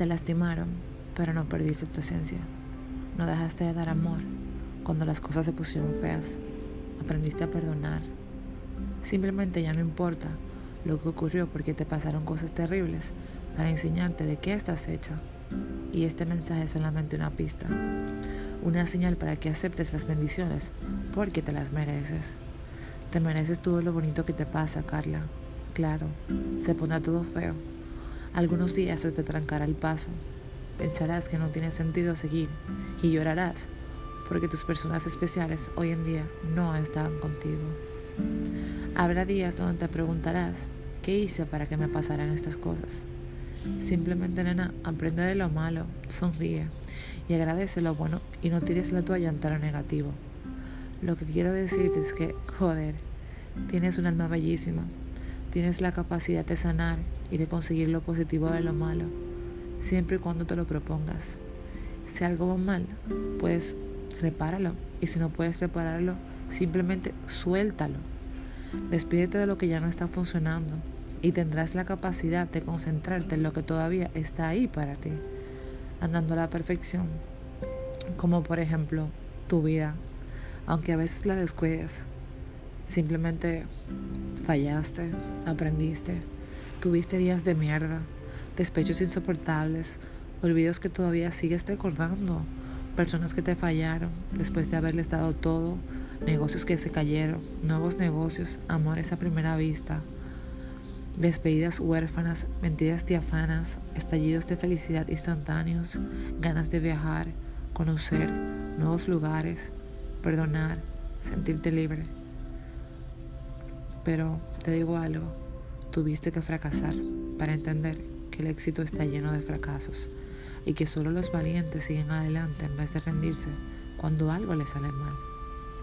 Te lastimaron, pero no perdiste tu esencia. No dejaste de dar amor cuando las cosas se pusieron feas. Aprendiste a perdonar. Simplemente ya no importa lo que ocurrió porque te pasaron cosas terribles para enseñarte de qué estás hecha. Y este mensaje es solamente una pista, una señal para que aceptes las bendiciones porque te las mereces. Te mereces todo lo bonito que te pasa, Carla. Claro, se pondrá todo feo. Algunos días se te trancará el paso. Pensarás que no tiene sentido seguir y llorarás porque tus personas especiales hoy en día no están contigo. Habrá días donde te preguntarás, ¿qué hice para que me pasaran estas cosas? Simplemente, nena, aprende de lo malo, sonríe y agradece lo bueno y no tires la toalla ante lo negativo. Lo que quiero decirte es que, joder, tienes un alma bellísima, tienes la capacidad de sanar y de conseguir lo positivo de lo malo, siempre y cuando te lo propongas. Si algo va mal, pues repáralo. Y si no puedes repararlo, simplemente suéltalo. Despídete de lo que ya no está funcionando y tendrás la capacidad de concentrarte en lo que todavía está ahí para ti, andando a la perfección. Como por ejemplo tu vida, aunque a veces la descuides. Simplemente fallaste, aprendiste, tuviste días de mierda, despechos insoportables, olvidos que todavía sigues recordando, personas que te fallaron después de haberles dado todo, negocios que se cayeron, nuevos negocios, amores a primera vista, despedidas huérfanas, mentiras diafanas, estallidos de felicidad instantáneos, ganas de viajar, conocer nuevos lugares, perdonar, sentirte libre. Pero te digo algo, tuviste que fracasar para entender que el éxito está lleno de fracasos y que solo los valientes siguen adelante en vez de rendirse cuando algo les sale mal.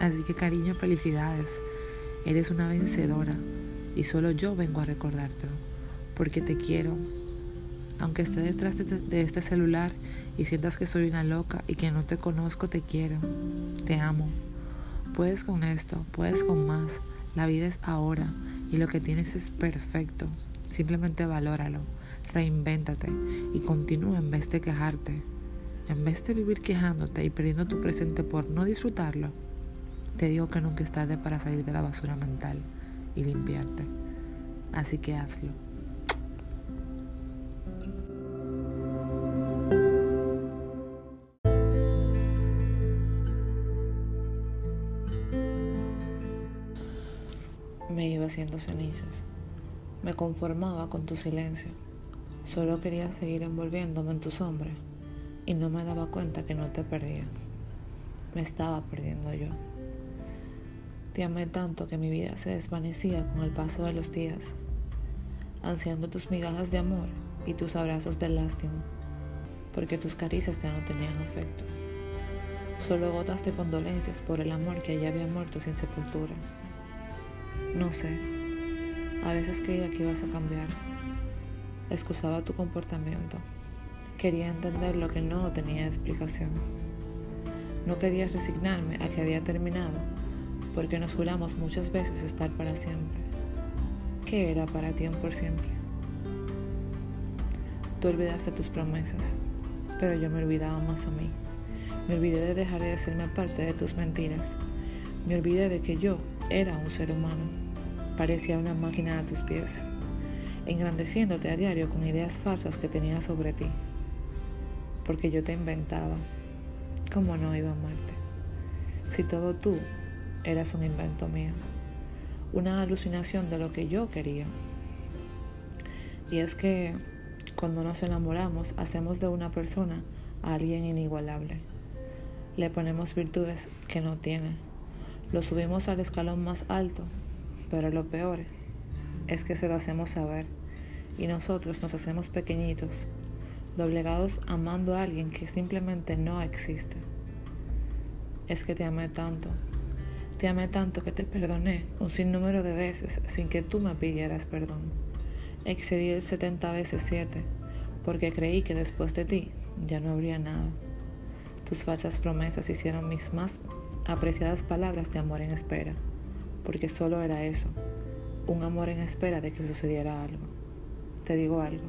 Así que cariño, felicidades. Eres una vencedora y solo yo vengo a recordártelo, porque te quiero. Aunque esté detrás de, este celular y sientas que soy una loca y que no te conozco, te quiero. Te amo. Puedes con esto, puedes con más. La vida es ahora y lo que tienes es perfecto. Simplemente valóralo reinvéntate y continúa en vez de quejarte. En vez de vivir quejándote y perdiendo tu presente por no disfrutarlo, te digo que nunca es tarde para salir de la basura mental y limpiarte. Así que hazlo. Haciendo cenizas. Me conformaba con tu silencio. Solo quería seguir envolviéndome en tu sombra y no me daba cuenta que no te perdía. Me estaba perdiendo yo. Te amé tanto que mi vida se desvanecía con el paso de los días, ansiando tus migajas de amor y tus abrazos de lástima, porque tus caricias ya no tenían efecto. Solo gotas de condolencias por el amor que ya había muerto sin sepultura. No sé, a veces creía que ibas a cambiar excusaba tu comportamiento. Quería entender lo que no tenía explicación. No quería resignarme a que había terminado, porque nos juramos muchas veces estar para siempre. ¿Qué era para ti por siempre? Tú olvidaste tus promesas, pero yo me olvidaba más a mí. Me olvidé de dejar de hacerme parte de tus mentiras. Me olvidé de que yo era un ser humano. Parecía una máquina a tus pies engrandeciéndote a diario con ideas falsas que tenía sobre ti. Porque yo te inventaba. ¿Cómo no iba a amarte? Si todo tú eras un invento mío. Una alucinación de lo que yo quería. Y es que cuando nos enamoramos hacemos de una persona a alguien inigualable. Le ponemos virtudes que no tiene. Lo subimos al escalón más alto, pero lo peor es que se lo hacemos saber y nosotros nos hacemos pequeñitos, doblegados amando a alguien que simplemente no existe. Es que te amé tanto, te amé tanto que te perdoné un sinnúmero de veces sin que tú me pidieras perdón. Excedí el 70 veces 7 porque creí que después de ti ya no habría nada. Tus falsas promesas hicieron mis más apreciadas palabras de amor en espera, porque solo era eso, un amor en espera de que sucediera algo te digo algo.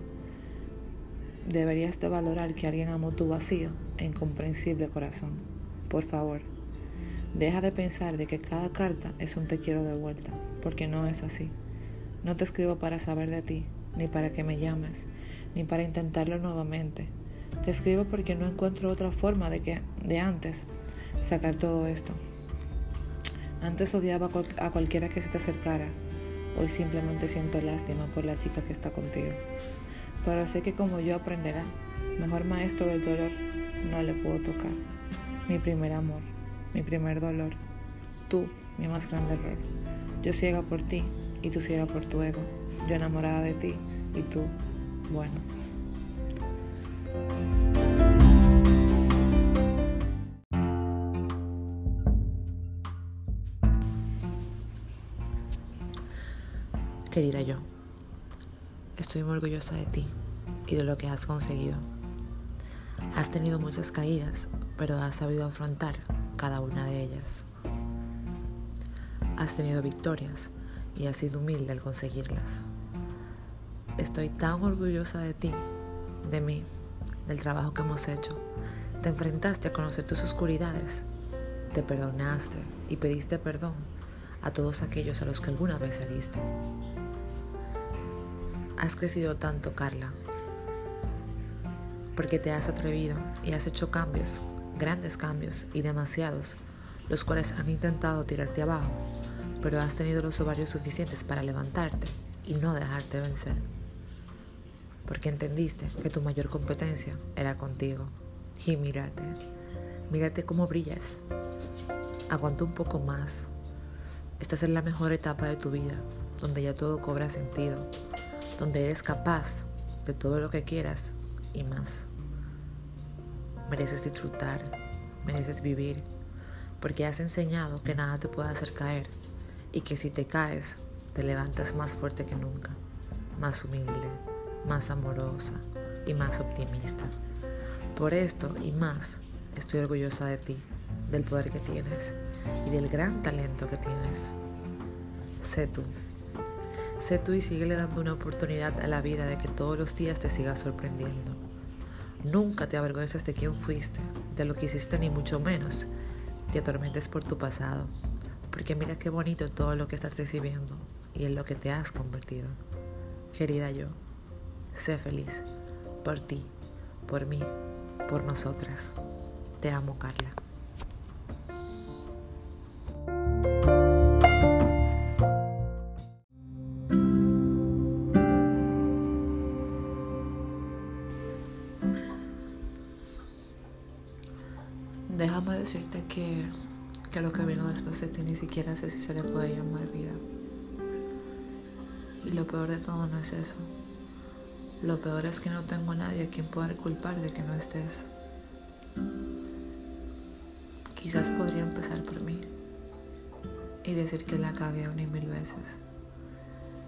deberías de valorar que alguien amó tu vacío e incomprensible corazón. Por favor, deja de pensar de que cada carta es un te quiero de vuelta, porque no es así. No te escribo para saber de ti, ni para que me llames, ni para intentarlo nuevamente. Te escribo porque no encuentro otra forma de que de antes sacar todo esto. Antes odiaba a cualquiera que se te acercara. Hoy simplemente siento lástima por la chica que está contigo. Pero sé que como yo aprenderá, mejor maestro del dolor no le puedo tocar. Mi primer amor, mi primer dolor. Tú, mi más grande error. Yo ciega por ti y tú ciega por tu ego. Yo enamorada de ti y tú, bueno. Querida yo, estoy muy orgullosa de ti y de lo que has conseguido. Has tenido muchas caídas, pero has sabido afrontar cada una de ellas. Has tenido victorias y has sido humilde al conseguirlas. Estoy tan orgullosa de ti, de mí, del trabajo que hemos hecho. Te enfrentaste a conocer tus oscuridades, te perdonaste y pediste perdón a todos aquellos a los que alguna vez heriste. Has crecido tanto, Carla, porque te has atrevido y has hecho cambios, grandes cambios y demasiados, los cuales han intentado tirarte abajo, pero has tenido los ovarios suficientes para levantarte y no dejarte vencer. Porque entendiste que tu mayor competencia era contigo. Y mírate, mírate cómo brillas. Aguanta un poco más. Estás en la mejor etapa de tu vida, donde ya todo cobra sentido, donde eres capaz de todo lo que quieras y más. Mereces disfrutar, mereces vivir, porque has enseñado que nada te puede hacer caer y que si te caes, te levantas más fuerte que nunca, más humilde, más amorosa y más optimista. Por esto y más, estoy orgullosa de ti, del poder que tienes y del gran talento que tienes. Sé tú. Sé tú y síguele dando una oportunidad a la vida de que todos los días te siga sorprendiendo. Nunca te avergüences de quién fuiste, de lo que hiciste ni mucho menos te atormentes por tu pasado, porque mira qué bonito todo lo que estás recibiendo y en lo que te has convertido. Querida yo, sé feliz por ti, por mí, por nosotras. Te amo, Carla. De ti ni siquiera sé si se le puede llamar vida. Y lo peor de todo no es eso. Lo peor es que no tengo a nadie a quien poder culpar de que no estés. Quizás podría empezar por mí y decir que la cagué una y mil veces.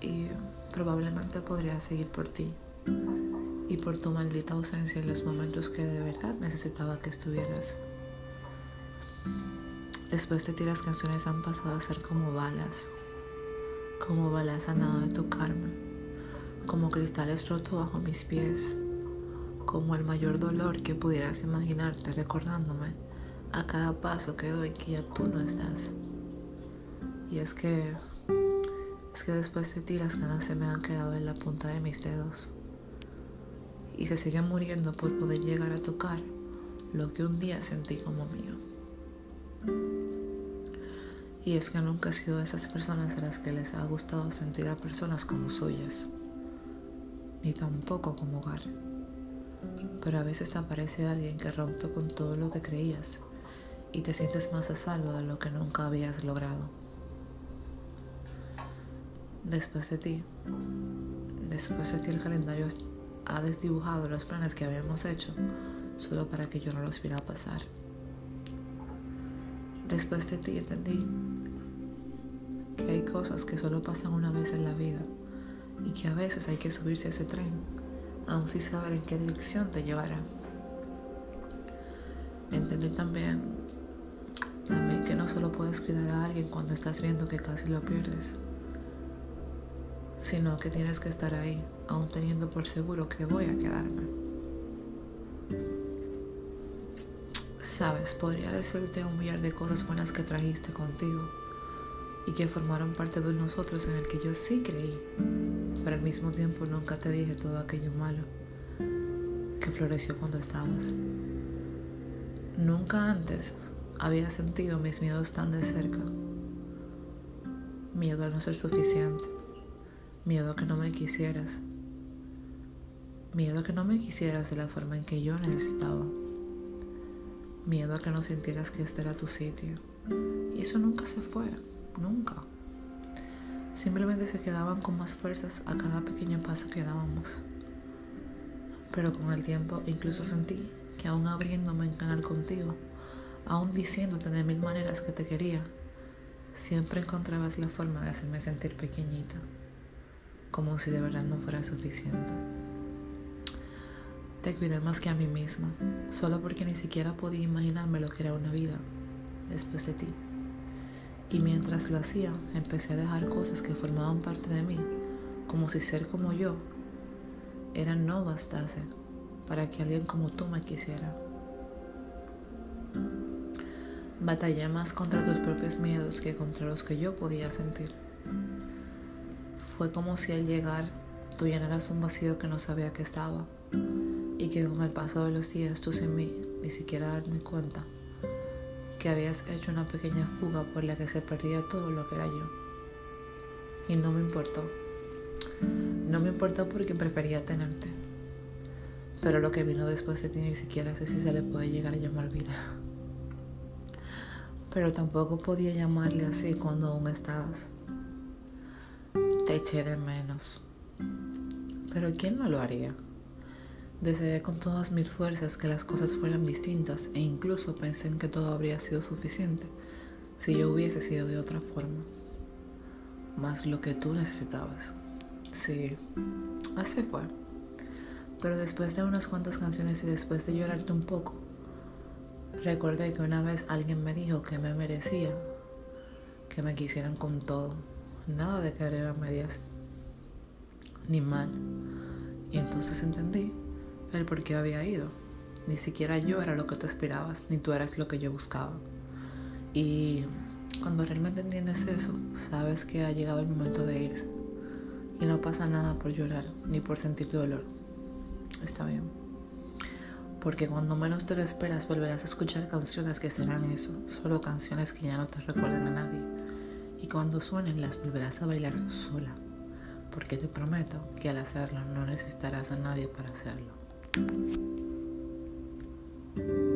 Y probablemente podría seguir por ti y por tu maldita ausencia en los momentos que de verdad necesitaba que estuvieras. Después de ti las canciones han pasado a ser como balas, como balas a nada de tocarme, como cristales rotos bajo mis pies, como el mayor dolor que pudieras imaginarte recordándome a cada paso que doy que ya tú no estás. Y es que, es que después de ti las ganas se me han quedado en la punta de mis dedos y se siguen muriendo por poder llegar a tocar lo que un día sentí como mío. Y es que nunca he sido de esas personas a las que les ha gustado sentir a personas como suyas, ni tampoco como hogar. Pero a veces aparece alguien que rompe con todo lo que creías y te sientes más a salvo de lo que nunca habías logrado. Después de ti, después de ti el calendario ha desdibujado los planes que habíamos hecho solo para que yo no los viera pasar. Después de ti entendí que hay cosas que solo pasan una vez en la vida y que a veces hay que subirse a ese tren, aun sin saber en qué dirección te llevará. Entendí también, también que no solo puedes cuidar a alguien cuando estás viendo que casi lo pierdes, sino que tienes que estar ahí, aun teniendo por seguro que voy a quedarme. Sabes, podría decirte un millar de cosas buenas que trajiste contigo y que formaron parte de nosotros en el que yo sí creí, pero al mismo tiempo nunca te dije todo aquello malo que floreció cuando estabas. Nunca antes había sentido mis miedos tan de cerca. Miedo a no ser suficiente, miedo a que no me quisieras, miedo que no me quisieras de la forma en que yo necesitaba, miedo a que no sintieras que este era tu sitio. Y eso nunca se fue, nunca. Simplemente se quedaban con más fuerzas a cada pequeño paso que dábamos. Pero con el tiempo incluso sentí que aún abriéndome en canal contigo, aún diciéndote de mil maneras que te quería, siempre encontrabas la forma de hacerme sentir pequeñita, como si de verdad no fuera suficiente. Te cuidé más que a mí misma, solo porque ni siquiera podía imaginarme lo que era una vida después de ti. Y mientras lo hacía, empecé a dejar cosas que formaban parte de mí, como si ser como yo era no bastase para que alguien como tú me quisiera. Batallé más contra tus propios miedos que contra los que yo podía sentir. Fue como si al llegar tú llenaras un vacío que no sabía que estaba y que con el paso de los días tú sin mí ni siquiera darme cuenta que habías hecho una pequeña fuga por la que se perdía todo lo que era yo. Y no me importó. No me importó porque prefería tenerte. Pero lo que vino después de ti ni siquiera sé si se le puede llegar a llamar vida. Pero tampoco podía llamarle así cuando aún estabas. Te eché de menos. Pero ¿quién no lo haría? Deseé con todas mis fuerzas que las cosas fueran distintas e incluso pensé en que todo habría sido suficiente si yo hubiese sido de otra forma. Más lo que tú necesitabas. Sí, así fue. Pero después de unas cuantas canciones y después de llorarte un poco, recordé que una vez alguien me dijo que me merecía que me quisieran con todo. Nada de querer a medias, ni mal. Y entonces entendí el por qué había ido. Ni siquiera yo era lo que tú esperabas, ni tú eras lo que yo buscaba. Y cuando realmente entiendes eso, sabes que ha llegado el momento de irse. Y no pasa nada por llorar ni por sentir dolor. Está bien. Porque cuando menos te lo esperas volverás a escuchar canciones que serán eso, solo canciones que ya no te recuerdan a nadie. Y cuando suenen las volverás a bailar sola. Porque te prometo que al hacerlo no necesitarás a nadie para hacerlo. thank you